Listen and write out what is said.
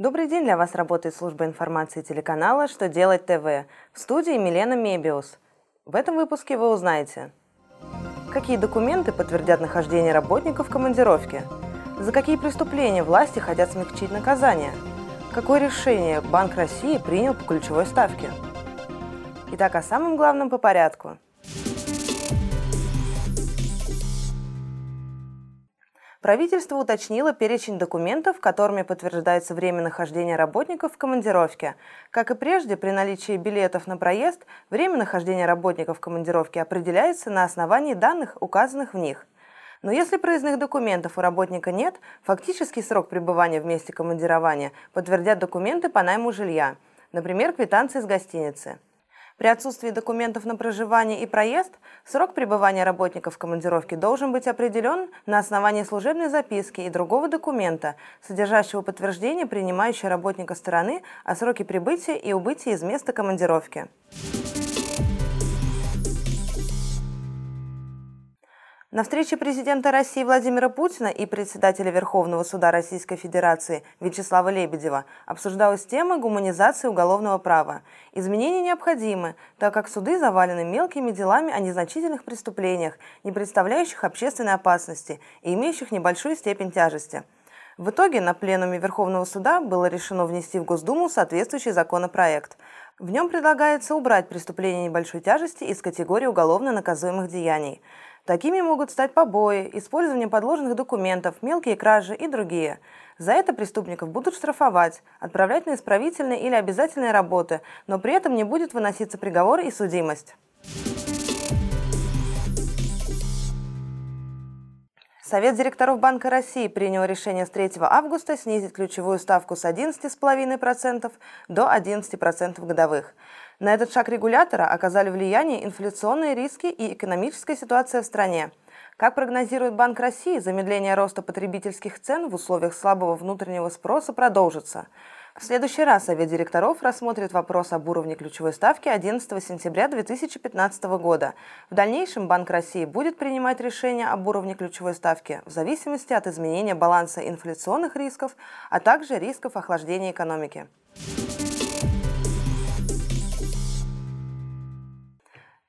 Добрый день, для вас работает служба информации телеканала «Что делать ТВ» в студии Милена Мебиус. В этом выпуске вы узнаете, какие документы подтвердят нахождение работников в командировке, за какие преступления власти хотят смягчить наказание, какое решение Банк России принял по ключевой ставке. Итак, о самом главном по порядку – Правительство уточнило перечень документов, которыми подтверждается время нахождения работников в командировке. Как и прежде, при наличии билетов на проезд, время нахождения работников в командировке определяется на основании данных, указанных в них. Но если проездных документов у работника нет, фактический срок пребывания в месте командирования подтвердят документы по найму жилья, например, квитанции из гостиницы. При отсутствии документов на проживание и проезд срок пребывания работника в командировке должен быть определен на основании служебной записки и другого документа, содержащего подтверждение принимающей работника стороны о сроке прибытия и убытия из места командировки. На встрече президента России Владимира Путина и председателя Верховного суда Российской Федерации Вячеслава Лебедева обсуждалась тема гуманизации уголовного права. Изменения необходимы, так как суды завалены мелкими делами о незначительных преступлениях, не представляющих общественной опасности и имеющих небольшую степень тяжести. В итоге на пленуме Верховного суда было решено внести в Госдуму соответствующий законопроект. В нем предлагается убрать преступления небольшой тяжести из категории уголовно наказуемых деяний – Такими могут стать побои, использование подложных документов, мелкие кражи и другие. За это преступников будут штрафовать, отправлять на исправительные или обязательные работы, но при этом не будет выноситься приговор и судимость. Совет директоров Банка России принял решение с 3 августа снизить ключевую ставку с 11,5% до 11% годовых. На этот шаг регулятора оказали влияние инфляционные риски и экономическая ситуация в стране. Как прогнозирует Банк России, замедление роста потребительских цен в условиях слабого внутреннего спроса продолжится. В следующий раз Совет директоров рассмотрит вопрос об уровне ключевой ставки 11 сентября 2015 года. В дальнейшем Банк России будет принимать решения об уровне ключевой ставки в зависимости от изменения баланса инфляционных рисков, а также рисков охлаждения экономики.